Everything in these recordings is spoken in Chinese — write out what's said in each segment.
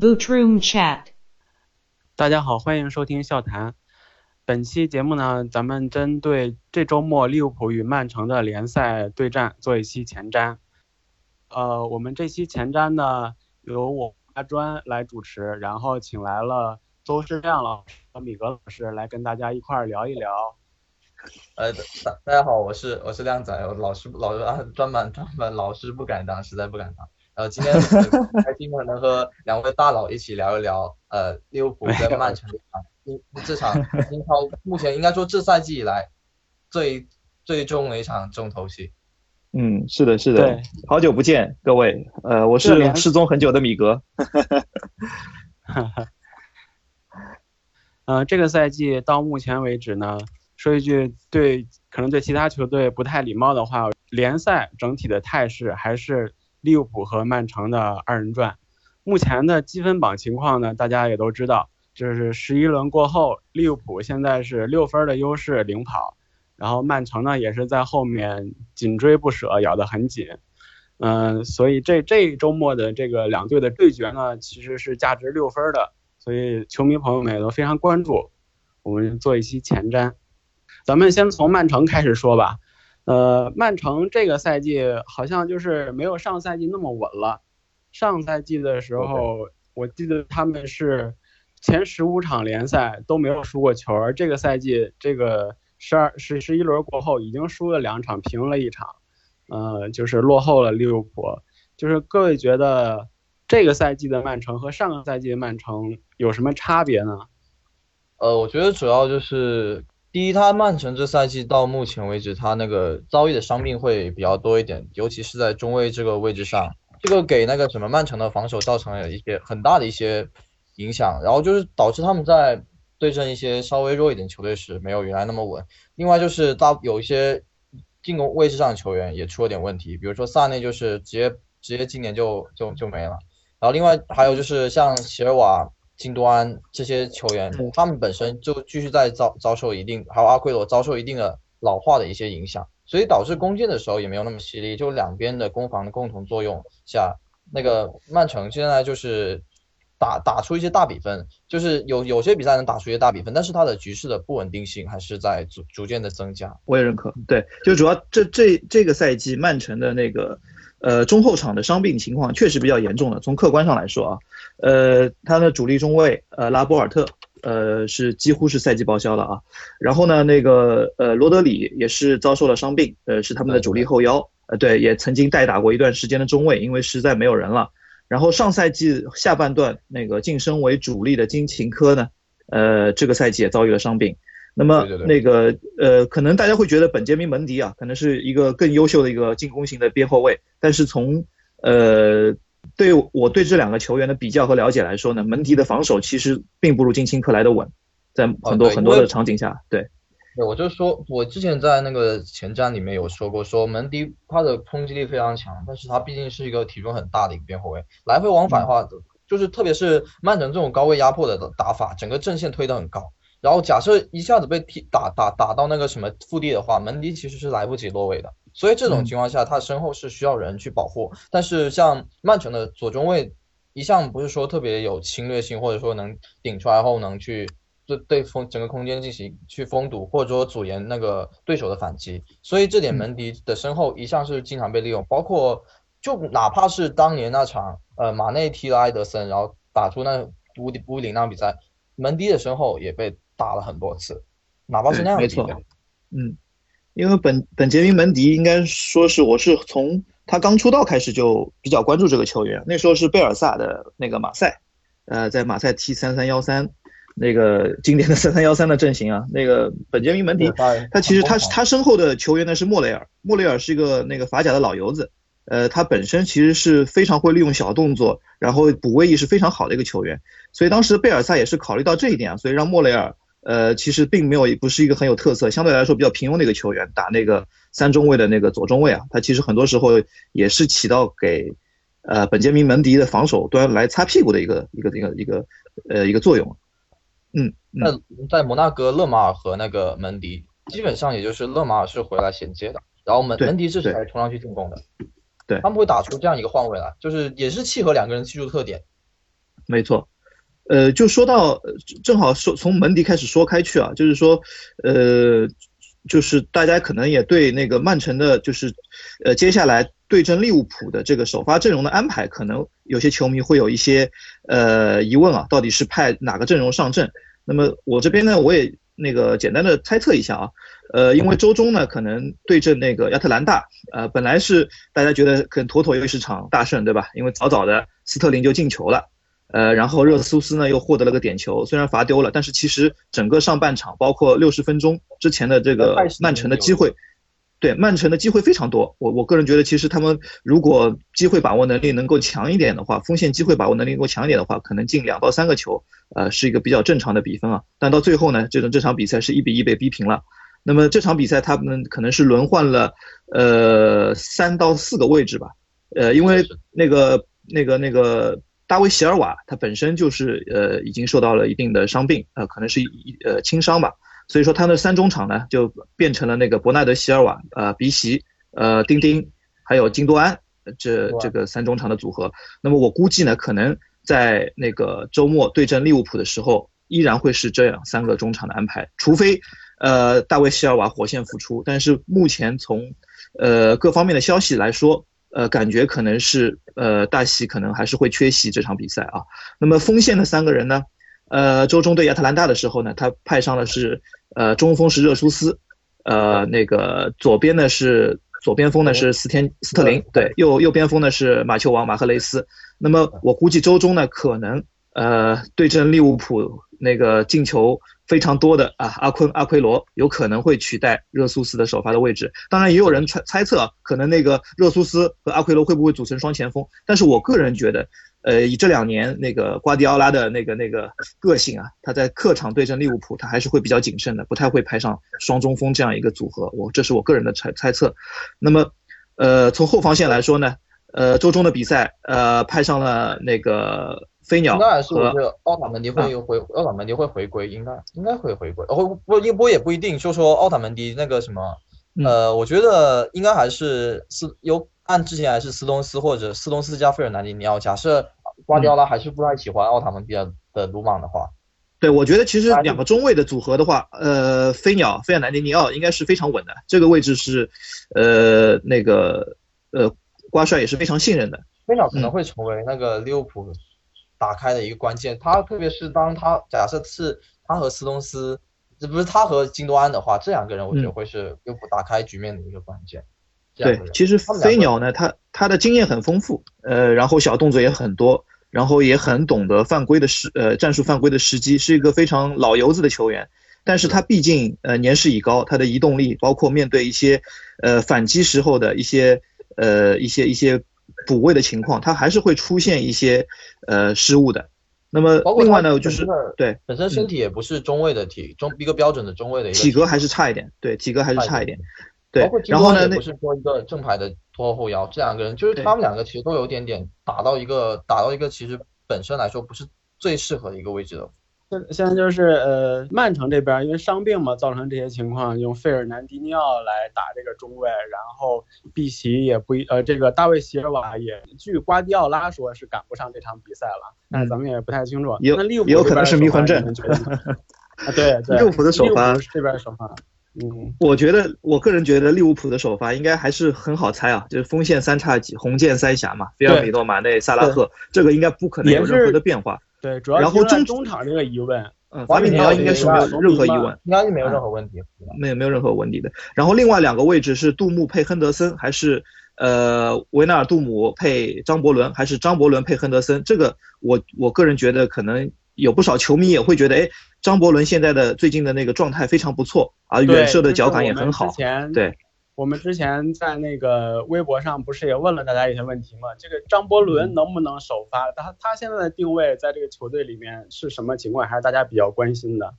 Bootroom Chat。大家好，欢迎收听笑谈。本期节目呢，咱们针对这周末利物浦与曼城的联赛对战做一期前瞻。呃，我们这期前瞻呢，由我阿专来主持，然后请来了邹世亮老师和米格老师来跟大家一块儿聊一聊。呃，大大家好，我是我是亮仔，我老师老啊专门专门老师不敢当，实在不敢当。呃，今天很开心的能和两位大佬一起聊一聊，呃，利物浦跟曼城这场英这场英超目前应该说这赛季以来最最重的一场重头戏。嗯，是的，是的，好久不见各位，呃，我是失踪很久的米格。呃，这个赛季到目前为止呢，说一句对可能对其他球队不太礼貌的话，联赛整体的态势还是利物浦和曼城的二人转。目前的积分榜情况呢，大家也都知道，就是十一轮过后，利物浦现在是六分的优势领跑，然后曼城呢也是在后面紧追不舍，咬得很紧。嗯、所以这这一周末的这个两队的对决呢，其实是价值六分的，所以球迷朋友们也都非常关注。我们做一期前瞻，咱们先从曼城开始说吧。呃，曼城这个赛季好像就是没有上赛季那么稳了。上赛季的时候，我记得他们是前十五场联赛都没有输过球，而这个赛季这个十二十十一轮过后已经输了两场，平了一场，呃，就是落后了利物浦。就是各位觉得这个赛季的曼城和上个赛季的曼城有什么差别呢？呃，我觉得主要就是第一，他曼城这赛季到目前为止，他那个遭遇的伤病会比较多一点，尤其是在中卫这个位置上，这个给那个什么曼城的防守造成了一些很大的一些影响，然后就是导致他们在对阵一些稍微弱一点球队时没有原来那么稳。另外就是大有一些进攻位置上的球员也出了点问题，比如说萨内就是直接直接今年就就就没了。然后另外还有就是像席尔瓦、金多安这些球员，他们本身就继续在遭遭受一定，还有阿奎罗遭受一定的老化的一些影响，所以导致攻坚的时候也没有那么犀利，就两边的攻防的共同作用下，那个曼城现在就是打打出一些大比分，就是有有些比赛能打出一些大比分，但是它的局势的不稳定性还是在逐逐渐的增加。我也认可，对，就主要这这这个赛季曼城的那个呃中后场的伤病情况确实比较严重的。从客观上来说啊，呃，他的主力中卫呃拉波尔特呃是几乎是赛季报销了啊。然后呢，那个呃罗德里也是遭受了伤病，呃是他们的主力后腰，呃对，也曾经代打过一段时间的中卫，因为实在没有人了。然后上赛季下半段那个晋升为主力的金琴科呢，呃这个赛季也遭遇了伤病。那么那个呃，可能大家会觉得本杰明·门迪啊，可能是一个更优秀的一个进攻型的边后卫，但是从呃对我对这两个球员的比较和了解来说呢，门迪的防守其实并不如金钦克来的稳，在很多很多的场景下，对，对，我就说，我之前在那个前瞻里面有说过，说门迪他的冲击力非常强，但是他毕竟是一个体重很大的一个边后卫，来回往返的话，就是特别是曼城这种高位压迫的打法，整个阵线推得很高，然后假设一下子被踢打打打到那个什么腹地的话，门迪其实是来不及落位的，所以这种嗯。情况下，他身后是需要人去保护，但是像曼城的左中卫一向不是说特别有侵略性，或者说能顶出来后能去对对封整个空间进行去封堵，或者说阻延那个对手的反击。所以这点嗯。门迪的身后一向是经常被利用，包括就哪怕是当年那场呃马内踢了埃德森，然后打出那五比五比零那场比赛，门迪的身后也被打了很多次，哪怕是那样没错。嗯，因为本本杰明·门迪应该说是我是从他刚出道开始就比较关注这个球员，那时候是贝尔萨的那个马赛，呃，在马赛踢三三幺三，那个 经典的三三幺三的阵型啊，那个本杰明·门迪他他其实他他身后的球员呢是莫雷尔，莫雷尔是一个那个法甲的老油子，呃，他本身其实是非常会利用小动作，然后补位意识非常好的一个球员，所以当时贝尔萨也是考虑到这一点啊，所以让莫雷尔呃其实并没有不是一个很有特色，相对来说比较平庸的一个球员，打那个三中卫的那个左中卫啊，他其实很多时候也是起到给呃本杰明·门迪的防守端来擦屁股的一个一个一个一个呃一个作用。嗯，嗯那在摩纳哥，勒马尔和那个门迪基本上也就是勒马尔是回来衔接的，然后门门迪是对才冲上去进攻的。对他们会打出这样一个换位来，就是也是契合两个人技术特点。没错。呃，就说到正好说从门迪开始说开去啊，就是说，呃，就是大家可能也对那个曼城的，就是呃接下来对阵利物浦的这个首发阵容的安排，可能有些球迷会有一些呃疑问啊，到底是派哪个阵容上阵？那么我这边呢，我也那个简单的猜测一下啊，呃，因为周中呢可能对阵那个亚特兰大，呃，本来是大家觉得可能妥妥又是场大胜，对吧？因为早早的斯特林就进球了。呃，然后热苏斯呢又获得了个点球，虽然罚丢了，但是其实整个上半场，包括六十分钟之前的这个曼城的机会，对曼城的机会非常多。我我个人觉得，其实他们如果机会把握能力能够强一点的话，锋线机会把握能力能够强一点的话，可能进两到三个球，呃，是一个比较正常的比分啊。但到最后呢，这种这场比赛是一比一被逼平了。那么这场比赛他们可能是轮换了呃三到四个位置吧，呃，因为那个那个那个。大卫席尔瓦他本身就是呃已经受到了一定的伤病，呃可能是一呃轻伤吧，所以说他的三中场呢就变成了那个伯纳德席尔瓦、呃鼻席、呃丁丁，还有金多安这这个三中场的组合。那么我估计呢，可能在那个周末对阵利物浦的时候，依然会是这样三个中场的安排，除非呃大卫席尔瓦火线复出，但是目前从呃各方面的消息来说。呃，感觉可能是呃大西可能还是会缺席这场比赛啊。那么锋线的三个人呢？呃，周中对亚特兰大的时候呢，他派上的是呃中锋是热苏斯，呃那个左边呢是左边锋呢是斯天斯特林，对，右右边锋呢是马球王马赫雷斯。那么我估计周中呢可能呃对阵利物浦那个进球。非常多的啊，阿昆阿奎罗有可能会取代热苏斯的首发的位置。当然，也有人猜猜测，可能那个热苏斯和阿奎罗会不会组成双前锋。但是我个人觉得，呃，以这两年那个瓜迪奥拉的那个那个个性啊，他在客场对阵利物浦，他还是会比较谨慎的，不太会派上双中锋这样一个组合。我这是我个人的猜猜测。那么，呃，从后防线来说呢，呃，周中的比赛，呃，派上了那个。飞鸟，那是我觉得奥塔门迪会回，奥塔门迪会回归，应该应该会回归。哦不不不也不一定，就说奥塔门迪那个什么，呃，我觉得应该还是斯有按之前还是斯通斯或者斯通斯加费尔南迪尼奥。假设瓜迪奥拉还是不太喜欢奥塔门迪的鲁莽的话，对，我觉得其实两个中卫的组合的话，呃，飞鸟费尔南迪尼奥应该是非常稳的，这个位置是，呃，那个呃瓜帅也是非常信任的。飞鸟可能会成为那个利物浦。打开的一个关键，他特别是当他假设是他和斯通斯，这不是他和金多安的话，这两个人我觉得会是又不打开局面的一个关键。对，其实飞鸟呢，他他的经验很丰富，呃，然后小动作也很多，然后也很懂得犯规的时呃战术犯规的时机，是一个非常老油子的球员。但是他毕竟呃年事已高，他的移动力，包括面对一些呃反击时候的一些呃一些一些。补位的情况，他还是会出现一些呃失误的。那么另外呢，就是对本身身体也不是中位的体中一个标准的中位的体格还是差一点，对体格还是差一点。对，然后呢，不是说一个正牌的拖后腰，这两个人就是他们两个其实都有点点打到一个打到一个其实本身来说不是最适合的一个位置的。现现在就是呃，曼城这边因为伤病嘛，造成这些情况，用费尔南迪尼奥来打这个中卫，然后碧奇也不一呃，这个大卫席尔瓦也，据瓜迪奥拉说是赶不上这场比赛了，但是咱们也不太清楚。有有可能是迷魂阵。啊，对对。利物浦的首发这边首发，嗯，我觉得我个人觉得利物浦的首发应该还是很好猜啊，就是锋线三叉戟，红箭三侠嘛，菲尔米诺、马内、萨拉赫，这个应该不可能有任何的变化。对，主要然后中中场这个疑问，嗯，法比尼奥应该是没有任何疑问，应该是没有任何问题，没有没有任何问题的。然后另外两个位置是杜牧配亨德森，还是呃维纳尔杜姆配张伯伦，还是张伯伦配亨德森？这个我我个人觉得可能有不少球迷也会觉得，哎，张伯伦现在的最近的那个状态非常不错，啊远射的脚感也很好，对。我们之前在那个微博上不是也问了大家一些问题吗？这个张伯伦能不能首发？他他现在的定位在这个球队里面是什么情况？还是大家比较关心的？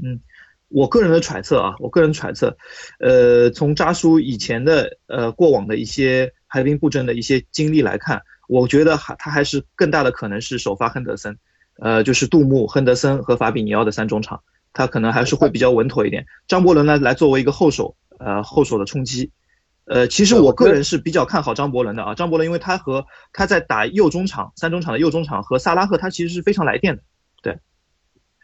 嗯，我个人的揣测啊，我个人揣测，呃，从扎叔以前的呃过往的一些排兵布阵的一些经历来看，我觉得还他还是更大的可能是首发亨德森，呃，就是杜牧、亨德森和法比尼奥的三中场，他可能还是会比较稳妥一点。张伯伦呢，来作为一个后手。呃，后手的冲击，呃，其实我个人是比较看好张伯伦的啊，张伯伦因为他和他在打右中场、三中场的右中场和萨拉赫，他其实是非常来电的。对，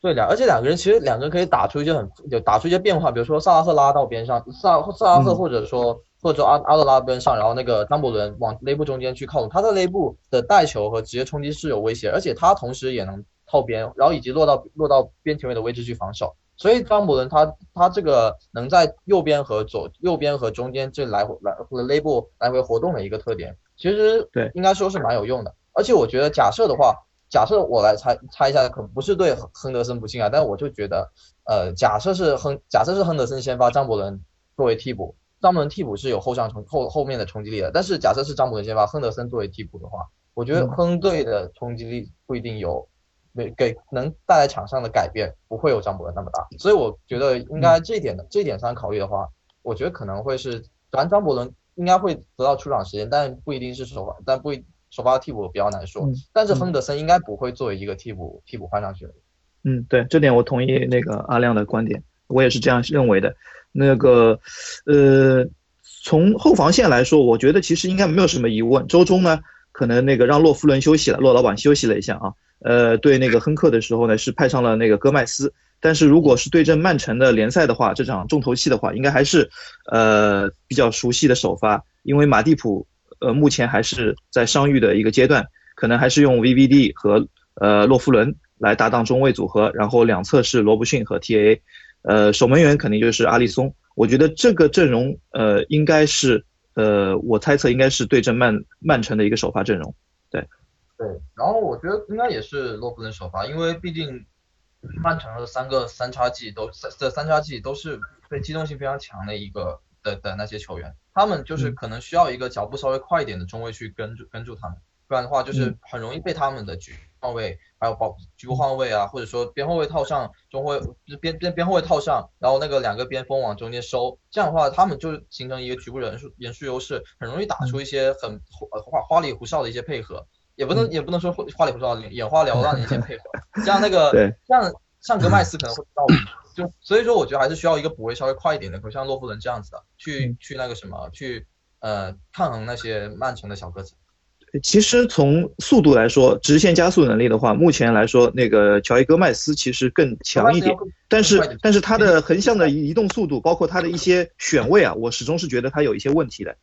对的，而且两个人其实两个人可以打出一些很有打出一些变化，比如说萨拉赫拉到边上，萨萨拉赫或者说或者说阿阿德拉边上，然后那个张伯伦往内部中间去靠拢，他的内部的带球和直接冲击是有威胁，而且他同时也能靠边，然后以及落到落到边前卫的位置去防守。所以张伯伦他他这个能在右边和左右边和中间这来回来或者内部来回活动的一个特点，其实对应该说是蛮有用的。而且我觉得假设的话，假设我来猜猜一下，可不是对亨德森不信啊，但我就觉得，呃，假设是亨假设是亨德森先发，张伯伦作为替补，张伯伦替补是有后上冲后后面的冲击力的。但是假设是张伯伦先发，亨德森作为替补的话，我觉得亨队的冲击力不一定有。给给能带来场上的改变不会有张伯伦那么大，所以我觉得应该这一点的这一点上考虑的话，我觉得可能会是，然张伯伦应该会得到出场时间，但不一定是首发，但不一首发替补比较难说。但是亨德森应该不会作为一个替补替补换上去的。嗯，对，这点我同意那个阿亮的观点，我也是这样认为的。那个，呃，从后防线来说，我觉得其实应该没有什么疑问。周中呢，可能那个让洛夫伦休息了，洛老板休息了一下啊。呃，对那个亨克的时候呢，是派上了那个戈麦斯。但是如果是对阵曼城的联赛的话，这场重头戏的话，应该还是呃比较熟悉的首发，因为马蒂普呃目前还是在伤愈的一个阶段，可能还是用 VVD 和呃洛夫伦来搭档中卫组合，然后两侧是罗伯逊和 TAA，呃守门员肯定就是阿里松。我觉得这个阵容呃应该是呃我猜测应该是对阵曼曼城的一个首发阵容，对。对，然后我觉得应该也是洛夫伦首发，因为毕竟曼城的三个三叉戟都三这三叉戟都是被机动性非常强的一个的的那些球员，他们就是可能需要一个脚步稍微快一点的中卫去跟住跟住他们，不然的话就是很容易被他们的局换位还有保局部换位啊，或者说边后卫套上中后卫边边边后卫套上，然后那个两个边锋往中间收，这样的话他们就形成一个局部人数人数优势，很容易打出一些很花花里胡哨的一些配合。也不能也不能说花里胡哨、眼花缭乱的一些配合，像那个像像格麦斯可能会到，就所以说我觉得还是需要一个补位稍微快一点的，像洛夫伦这样子的，去去那个什么，去呃抗衡那些曼城的小个子。其实从速度来说，直线加速能力的话，目前来说那个乔伊戈麦斯其实更强一点，但是但是他的横向的移动速度，包括他的一些选位啊，我始终是觉得他有一些问题的，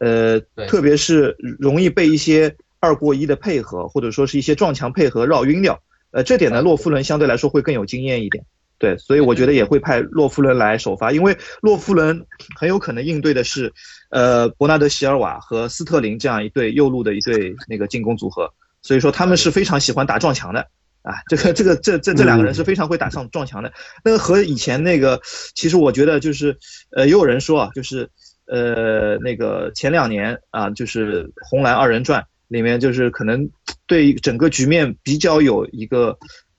呃，特别是容易被一些。二过一的配合，或者说是一些撞墙配合绕晕掉，呃，这点呢，洛夫伦相对来说会更有经验一点，对，所以我觉得也会派洛夫伦来首发，因为洛夫伦很有可能应对的是，呃，伯纳德席尔瓦和斯特林这样一对右路的一对那个进攻组合，所以说他们是非常喜欢打撞墙的，啊，这个这个这这这两个人是非常会打上撞墙的，那个和以前那个，其实我觉得就是，呃，也有人说啊，就是，呃，那个前两年啊，就是红蓝二人转。里面就是可能对整个局面比较有一个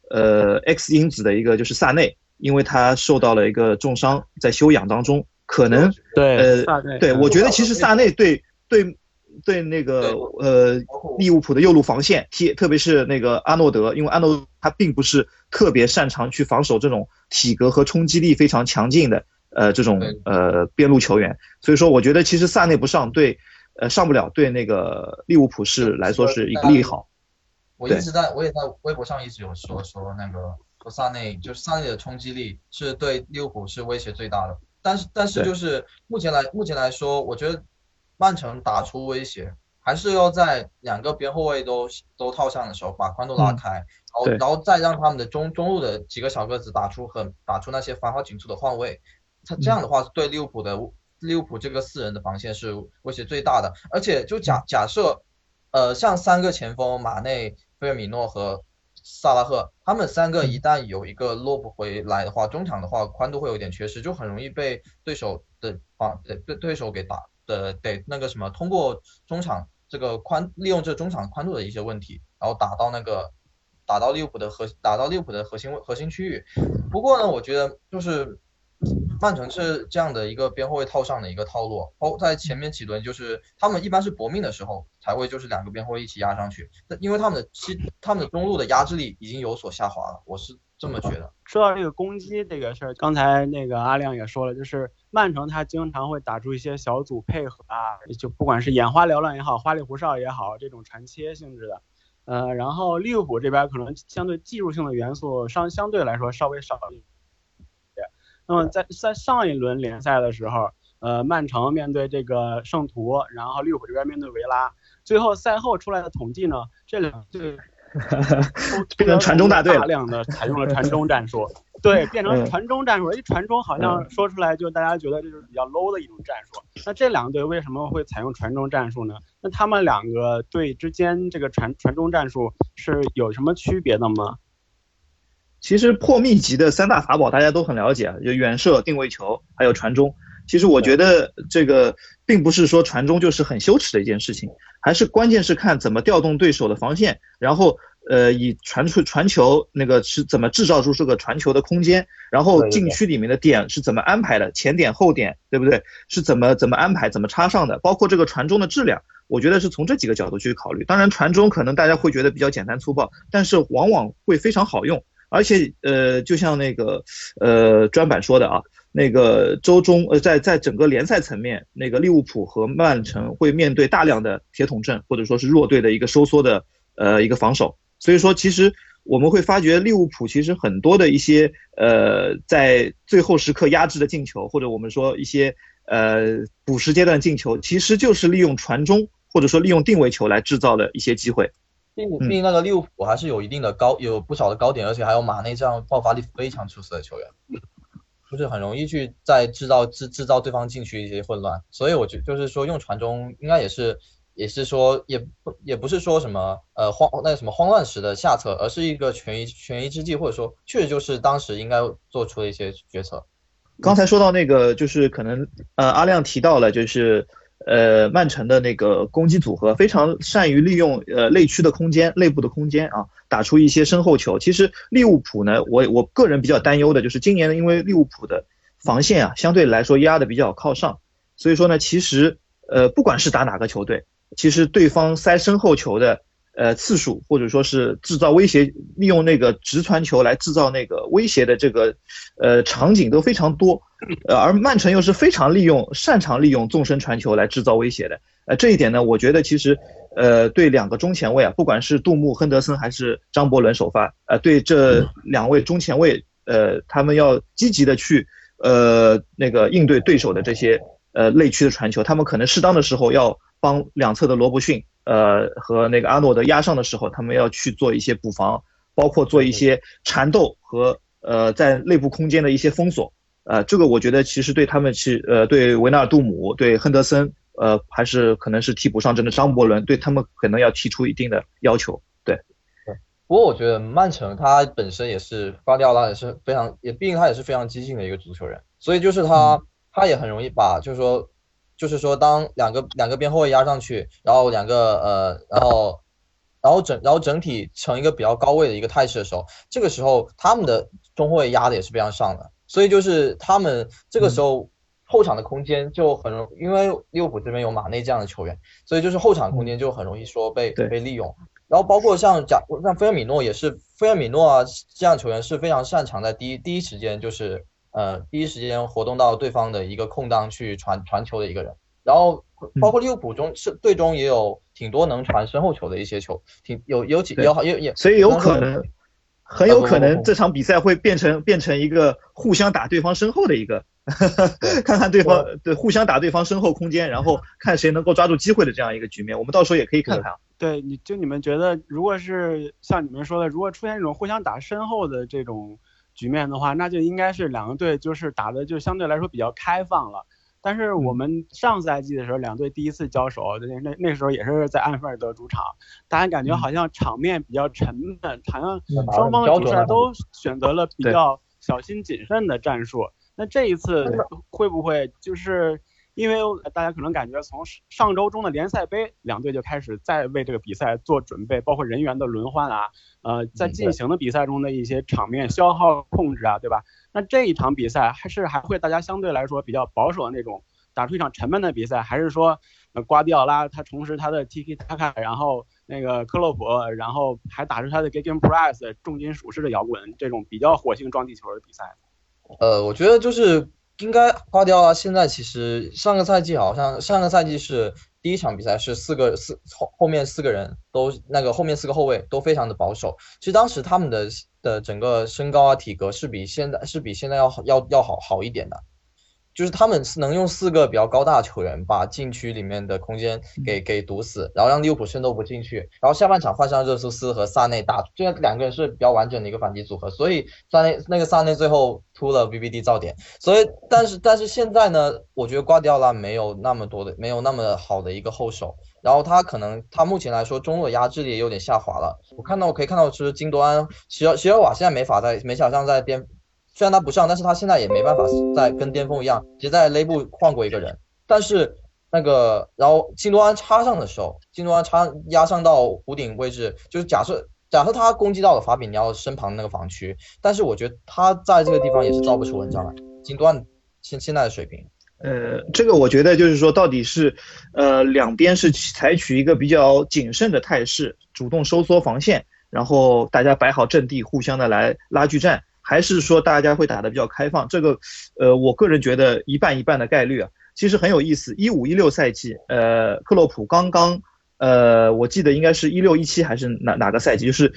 呃 X 因子的一个就是萨内，因为他受到了一个重伤，在休养当中，可能对呃对，我觉得其实萨内对对对那个呃利物浦的右路防线踢，特别是那个阿诺德，因为阿诺他并不是特别擅长去防守这种体格和冲击力非常强劲的呃这种呃边路球员，所以说我觉得其实萨内不上对。呃，上不了对那个利物浦是来说是一个利好。我一直在，我也在微博上一直有说说那个说萨内，就是萨内的冲击力是对利物浦是威胁最大的。但是但是就是目前来目前来说，我觉得曼城打出威胁，还是要在两个边后卫都都套上的时候，把宽度拉开，然后然后再让他们的中中路的几个小个子打出很打出那些繁华紧凑的换位，他这样的话对利物浦的。利物浦这个四人的防线是威胁最大的，而且就假假设，呃，像三个前锋马内、菲尔米诺和萨拉赫，他们三个一旦有一个落不回来的话，中场的话宽度会有点缺失，就很容易被对手的防对对手给打的得那个什么，通过中场这个宽利用这中场宽度的一些问题，然后打到那个打到利物浦的核打到利物浦的核心核心区域。不过呢，我觉得就是。曼城是这样的一个边后卫套上的一个套路，包在前面几轮就是他们一般是搏命的时候才会就是两个边后卫一起压上去，因为他们的其他们的中路的压制力已经有所下滑了，我是这么觉得。说到这个攻击这个事儿，刚才那个阿亮也说了，就是曼城他经常会打出一些小组配合啊，就不管是眼花缭乱也好，花里胡哨也好，这种传切性质的。呃，然后利物浦这边可能相对技术性的元素相相对来说稍微少一点。那么在在上一轮联赛的时候，呃，曼城面对这个圣徒，然后利物浦这边面对维拉，最后赛后出来的统计呢，这两队 变成传中大队，大量的采用了传中战术。对，变成传中战术，一传中好像说出来就大家觉得这是比较 low 的一种战术。那这两队为什么会采用传中战术呢？那他们两个队之间这个传传中战术是有什么区别的吗？其实破密集的三大法宝大家都很了解，就远射、定位球，还有传中。其实我觉得这个并不是说传中就是很羞耻的一件事情，还是关键是看怎么调动对手的防线，然后。呃，以传出传球那个是怎么制造出这个传球的空间，然后禁区里面的点是怎么安排的，前点后点，对不对？是怎么怎么安排，怎么插上的？包括这个传中的质量，我觉得是从这几个角度去考虑。当然，传中可能大家会觉得比较简单粗暴，但是往往会非常好用。而且，呃，就像那个呃专版说的啊，那个周中呃在在整个联赛层面，那个利物浦和曼城会面对大量的铁桶阵或者说是弱队的一个收缩的呃一个防守。所以说，其实我们会发觉利物浦其实很多的一些呃，在最后时刻压制的进球，或者我们说一些呃补时阶段进球，其实就是利用传中或者说利用定位球来制造的一些机会。并毕竟那个利物浦还是有一定的高，有不少的高点，而且还有马内这样爆发力非常出色的球员，就是很容易去在制造制制造对方禁区一些混乱。所以我觉就是说用传中应该也是。也是说，也不也不是说什么呃慌那个什么慌乱时的下策，而是一个权宜权宜之计，或者说确实就是当时应该做出的一些决策。刚才说到那个，就是可能呃阿亮提到了，就是呃曼城的那个攻击组合非常善于利用呃内区的空间、内部的空间啊，打出一些身后球。其实利物浦呢，我我个人比较担忧的就是今年呢，因为利物浦的防线啊相对来说压的比较靠上，所以说呢，其实呃不管是打哪个球队。其实对方塞身后球的呃次数，或者说是制造威胁，利用那个直传球来制造那个威胁的这个呃场景都非常多，呃而曼城又是非常利用擅长利用纵深传球来制造威胁的，呃这一点呢，我觉得其实呃对两个中前卫啊，不管是杜牧、亨德森还是张伯伦首发，呃对这两位中前卫，呃他们要积极的去呃那个应对对手的这些呃内区的传球，他们可能适当的时候要。帮两侧的罗伯逊，呃和那个阿诺德压上的时候，他们要去做一些补防，包括做一些缠斗和呃在内部空间的一些封锁，呃这个我觉得其实对他们是呃对维纳尔杜姆、对亨德森，呃还是可能是替补上阵的张伯伦，对他们可能要提出一定的要求。对，对。不过我觉得曼城他本身也是瓜迪奥拉也是非常，也毕竟他也是非常激进的一个足球人，所以就是他他也很容易把就是说。就是说，当两个两个边后卫压上去，然后两个呃，然后，然后整然后整体成一个比较高位的一个态势的时候，这个时候他们的中后卫压的也是非常上的，所以就是他们这个时候后场的空间就很容，因为利物浦这边有马内这样的球员，所以就是后场空间就很容易说被被利用。然后包括像贾像菲尔米诺也是，菲尔米诺啊这样球员是非常擅长在第一第一时间就是。呃，第一时间活动到对方的一个空档去传传球的一个人，然后包括利物浦中是队中也有挺多能传身后球的一些球，挺有有几有好也也，所以有可能很有可能这场比赛会变成变成一个互相打对方身后的一个，看看对方对互相打对方身后空间，然后看谁能够抓住机会的这样一个局面，我们到时候也可以看看。对，你就你们觉得，如果是像你们说的，如果出现这种互相打身后的这种。局面的话，那就应该是两个队就是打的就相对来说比较开放了。但是我们上赛季的时候，两队第一次交手，那那那时候也是在安菲尔德主场，大家感觉好像场面比较沉闷，好像双方的主帅都选择了比较小心谨慎的战术。那这一次会不会就是？因为大家可能感觉从上周中的联赛杯，两队就开始在为这个比赛做准备，包括人员的轮换啊，呃，在进行的比赛中的一些场面消耗控制啊，对吧？那这一场比赛还是还会大家相对来说比较保守的那种，打出一场沉闷的比赛，还是说瓜迪奥拉他重拾他的 Tiki Taka，然后那个克洛普，然后还打出他的 Game Press 重金属式的摇滚这种比较火星撞地球的比赛？呃，我觉得就是。应该挂掉啊现在其实上个赛季好像上个赛季是第一场比赛是四个四后后面四个人都那个后面四个后卫都非常的保守，其实当时他们的的整个身高啊体格是比现在是比现在要要要好好一点的。就是他们是能用四个比较高大的球员把禁区里面的空间给给堵死，然后让利物浦渗透不进去。然后下半场换上热苏斯和萨内打，这两个人是比较完整的一个反击组合。所以萨内那个萨内最后突了 VVD 造点。所以但是但是现在呢，我觉得瓜迪奥拉没有那么多的没有那么好的一个后手，然后他可能他目前来说中路的压制力也有点下滑了。我看到我可以看到是金多安、席尔席尔瓦现在没法在没想象在巅。虽然他不上，但是他现在也没办法再跟巅峰一样，直接在勒布换过一个人。但是那个，然后金多安插上的时候，金多安插压上到弧顶位置，就是假设假设他攻击到了法比尼奥身旁那个防区，但是我觉得他在这个地方也是造不出文章来。金多安现现在的水平，呃，这个我觉得就是说，到底是呃两边是采取一个比较谨慎的态势，主动收缩防线，然后大家摆好阵地，互相的来拉锯战。还是说大家会打得比较开放，这个，呃，我个人觉得一半一半的概率啊，其实很有意思。一五一六赛季，呃，克洛普刚刚，呃，我记得应该是一六一七还是哪哪个赛季，就是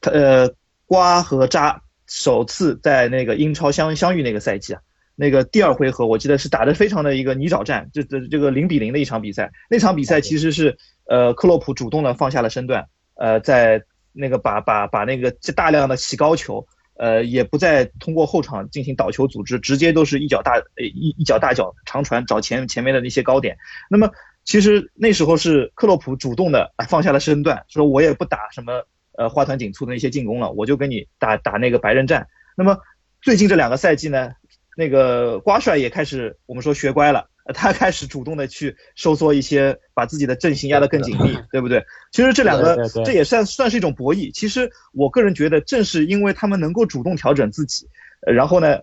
他，呃，瓜和扎首次在那个英超相相遇那个赛季啊，那个第二回合我记得是打得非常的一个泥沼战，这这这个零比零的一场比赛。那场比赛其实是，呃，克洛普主动的放下了身段，呃，在那个把把把那个大量的起高球。呃，也不再通过后场进行倒球组织，直接都是一脚大一一脚大脚长传找前前面的那些高点。那么其实那时候是克洛普主动的放下了身段，说我也不打什么呃花团锦簇的那些进攻了，我就跟你打打那个白刃战。那么最近这两个赛季呢，那个瓜帅也开始我们说学乖了。他开始主动的去收缩一些，把自己的阵型压得更紧密，对不对？其实这两个这也算算是一种博弈。其实我个人觉得，正是因为他们能够主动调整自己，然后呢，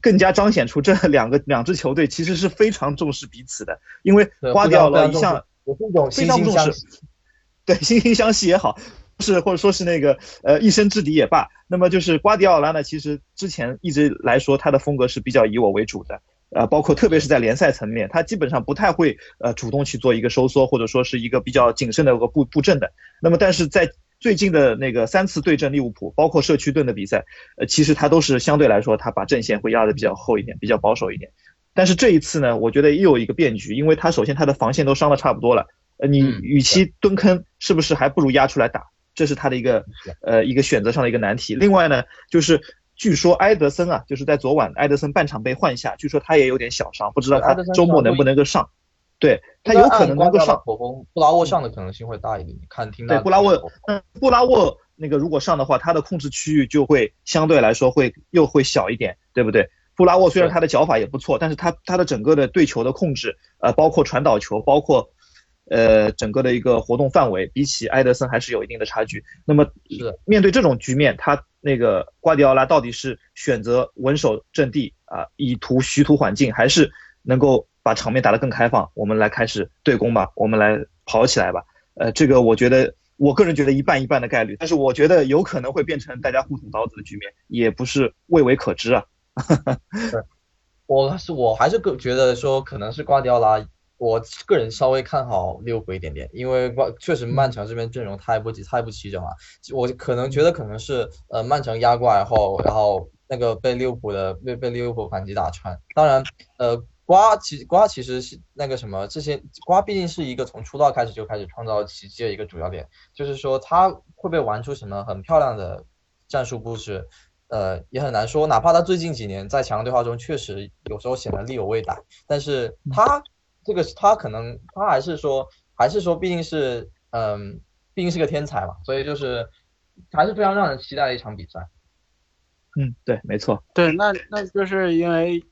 更加彰显出这两个两支球队其实是非常重视彼此的。因为瓜迪奥拉一向非常重视，对惺惺相惜也好，是或者说是那个呃一生之敌也罢。那么就是瓜迪奥拉呢，其实之前一直来说他的风格是比较以我为主的。呃，包括特别是在联赛层面，他基本上不太会呃主动去做一个收缩，或者说是一个比较谨慎的一个布布阵的。那么，但是在最近的那个三次对阵利物浦，包括社区盾的比赛，呃，其实他都是相对来说他把阵线会压得比较厚一点，比较保守一点。但是这一次呢，我觉得又有一个变局，因为他首先他的防线都伤的差不多了，呃，你与其蹲坑，是不是还不如压出来打？这是他的一个呃一个选择上的一个难题。另外呢，就是。据说埃德森啊，就是在昨晚埃德森半场被换下，据说他也有点小伤，不知道他周末能不能够上。对他有可能能够上。布拉沃上的可能性会大一点，看听对布拉沃，嗯，布拉沃那个如果上的话，他的控制区域就会相对来说会又会小一点，对不对？布拉沃虽然他的脚法也不错，但是他他的整个的对球的控制，呃，包括传导球，包括。呃，整个的一个活动范围比起埃德森还是有一定的差距。那么，是面对这种局面，他那个瓜迪奥拉到底是选择稳守阵地啊，以图徐图缓进，还是能够把场面打得更开放？我们来开始对攻吧，我们来跑起来吧。呃，这个我觉得，我个人觉得一半一半的概率，但是我觉得有可能会变成大家互捅刀子的局面，也不是未为可知啊。我是我还是个觉得说，可能是瓜迪奥拉。我个人稍微看好利物浦一点点，因为确实曼城这边阵容太不齐太不齐整了。我可能觉得可能是呃曼城压过来后，然后那个被利物浦的被被利物浦反击打穿。当然，呃瓜其瓜其实是那个什么，这些瓜毕竟是一个从出道开始就开始创造奇迹的一个主要点，就是说他会不会玩出什么很漂亮的战术布置，呃也很难说。哪怕他最近几年在强对话中确实有时候显得力有未逮，但是他。这个他可能他还是说还是说毕竟是嗯毕竟是个天才嘛，所以就是还是非常让人期待的一场比赛。嗯，对，没错。对，那那就是因为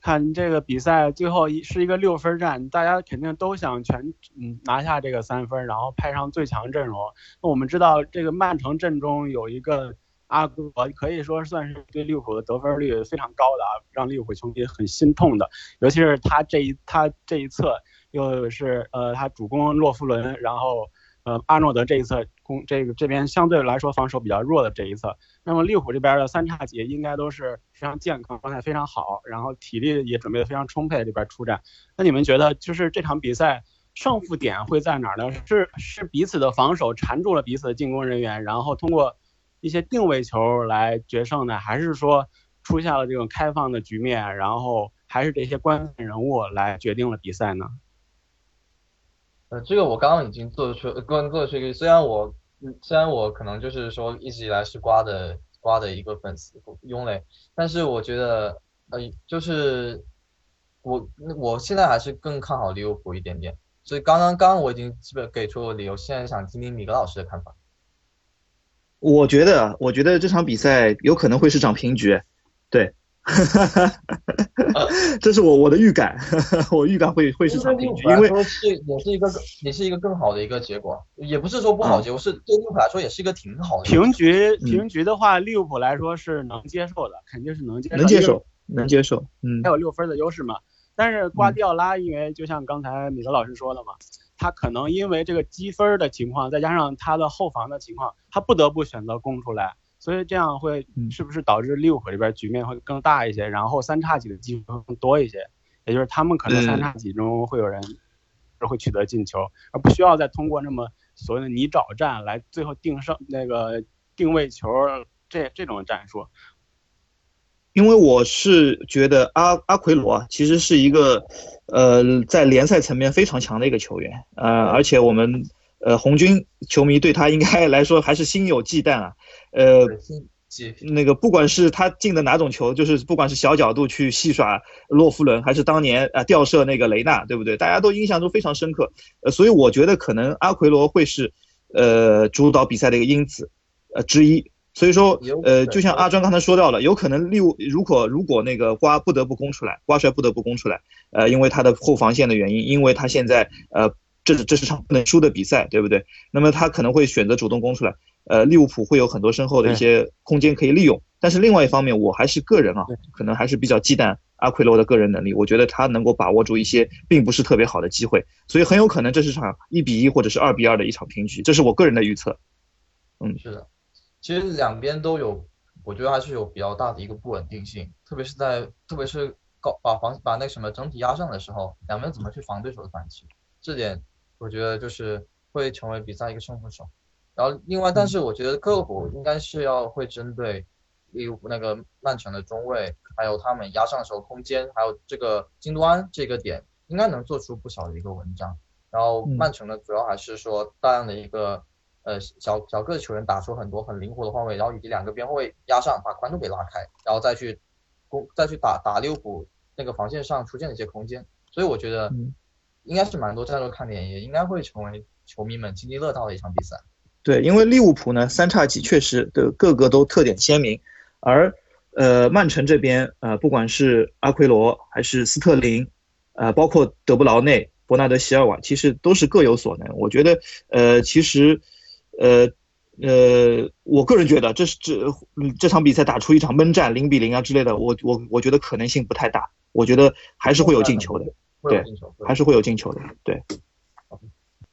看这个比赛最后一是一个六分战，大家肯定都想全嗯拿下这个三分，然后派上最强阵容。那我们知道这个曼城阵中有一个。阿戈可以说算是对利物浦的得分率非常高的啊，让利物浦球迷很心痛的。尤其是他这一他这一侧又是呃他主攻洛夫伦，然后呃阿诺德这一侧攻这个这边相对来说防守比较弱的这一侧。那么利物浦这边的三叉戟应该都是非常健康，状态非常好，然后体力也准备的非常充沛，这边出战。那你们觉得就是这场比赛胜负点会在哪儿呢？是是彼此的防守缠住了彼此的进攻人员，然后通过一些定位球来决胜呢，还是说出现了这种开放的局面，然后还是这些关键人物来决定了比赛呢？呃，这个我刚刚已经做出刚做出一个，虽然我虽然我可能就是说一直以来是瓜的瓜的一个粉丝拥垒，但是我觉得呃就是我我现在还是更看好利物浦一点点，所以刚刚刚刚我已经基本给出了理由，现在想听听米格老师的看法。我觉得我觉得这场比赛有可能会是场平局，对。哈哈哈，这是我我的预感，我预感会会是场平局，因为是也是一个也是一个更好的一个结果，也不是说不好结果，是对利物浦来说也是一个挺好的平局。平局的话，利物浦来说是能接受的，肯定是能接受，能接受，能接受，嗯，还有六分的优势嘛。但是瓜迪奥拉，因为就像刚才米德老师说的嘛，他可能因为这个积分的情况，再加上他的后防的情况，他不得不选择攻出来。所以这样会是不是导致利物浦这边局面会更大一些，然后三叉戟的机会会更多一些，也就是他们可能三叉戟中会有人会取得进球，而不需要再通过那么所谓的泥沼战来最后定胜那个定位球这这种战术。因为我是觉得阿阿奎罗其实是一个呃在联赛层面非常强的一个球员，呃而且我们呃红军球迷对他应该来说还是心有忌惮啊。呃，那个不管是他进的哪种球，就是不管是小角度去戏耍洛夫伦，还是当年啊吊射那个雷纳，对不对？大家都印象都非常深刻。呃，所以我觉得可能阿奎罗会是呃主导比赛的一个因子呃之一。所以说呃，就像阿庄刚才说到了，有可能六如果如果那个瓜不得不攻出来，瓜帅不得不攻出来，呃，因为他的后防线的原因，因为他现在呃这是这是场不能输的比赛，对不对？那么他可能会选择主动攻出来。呃，利物浦会有很多身后的一些空间可以利用，但是另外一方面，我还是个人啊，可能还是比较忌惮阿奎罗的个人能力。我觉得他能够把握住一些并不是特别好的机会，所以很有可能这是场一比一或者是二比二的一场平局，这是我个人的预测。嗯，是的，其实两边都有，我觉得还是有比较大的一个不稳定性，特别是在特别是高把防把那什么整体压上的时候，两边怎么去防对手的反击，这点我觉得就是会成为比赛一个胜负手。然后另外，但是我觉得克普应该是要会针对利物浦那个曼城的中卫，还有他们压上的时候空间，还有这个京多安这个点，应该能做出不少的一个文章。然后曼城呢，主要还是说大量的一个呃小小个球员打出很多很灵活的换位，然后以及两个边后卫压上，把宽度给拉开，然后再去攻再去打打利物浦那个防线上出现的一些空间。所以我觉得应该是蛮多战术看点，也应该会成为球迷们津津乐道的一场比赛。对，因为利物浦呢，三叉戟确实的个个都特点鲜明，而呃曼城这边呃不管是阿奎罗还是斯特林，呃包括德布劳内、伯纳德席尔瓦，其实都是各有所能。我觉得呃其实呃呃我个人觉得这是这这场比赛打出一场闷战零比零啊之类的，我我我觉得可能性不太大，我觉得还是会有进球的，对，还是会有进球的，对。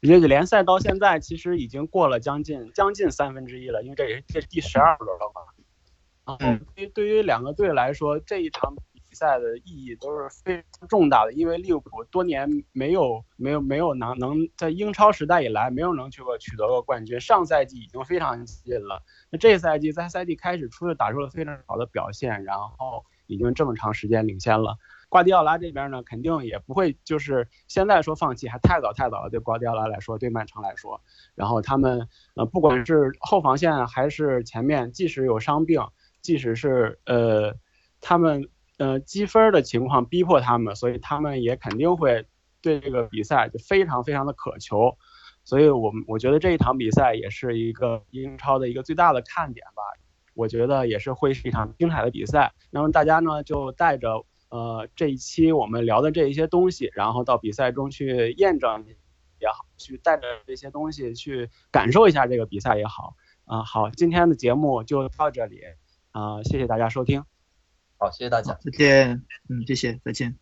这个联赛到现在其实已经过了将近将近三分之一了，因为这也是这是第十二轮了嘛。然后对于对于两个队来说，这一场比赛的意义都是非常重大的，因为利物浦多年没有没有没有能能在英超时代以来没有能去过取得过冠军，上赛季已经非常近了。那这赛季在赛季开始初打出了非常好的表现，然后已经这么长时间领先了。瓜迪奥拉这边呢，肯定也不会就是现在说放弃还太早太早了，对瓜迪奥拉来说，对曼城来说，然后他们呃不管是后防线还是前面，即使有伤病，即使是呃他们呃积分的情况逼迫他们，所以他们也肯定会对这个比赛就非常非常的渴求，所以我们我觉得这一场比赛也是一个英超的一个最大的看点吧，我觉得也是会是一场精彩的比赛，那么大家呢就带着。呃，这一期我们聊的这一些东西，然后到比赛中去验证也好，去带着这些东西去感受一下这个比赛也好。啊，好，今天的节目就到这里，啊，谢谢大家收听。好，谢谢大家，再见。嗯，谢谢，再见。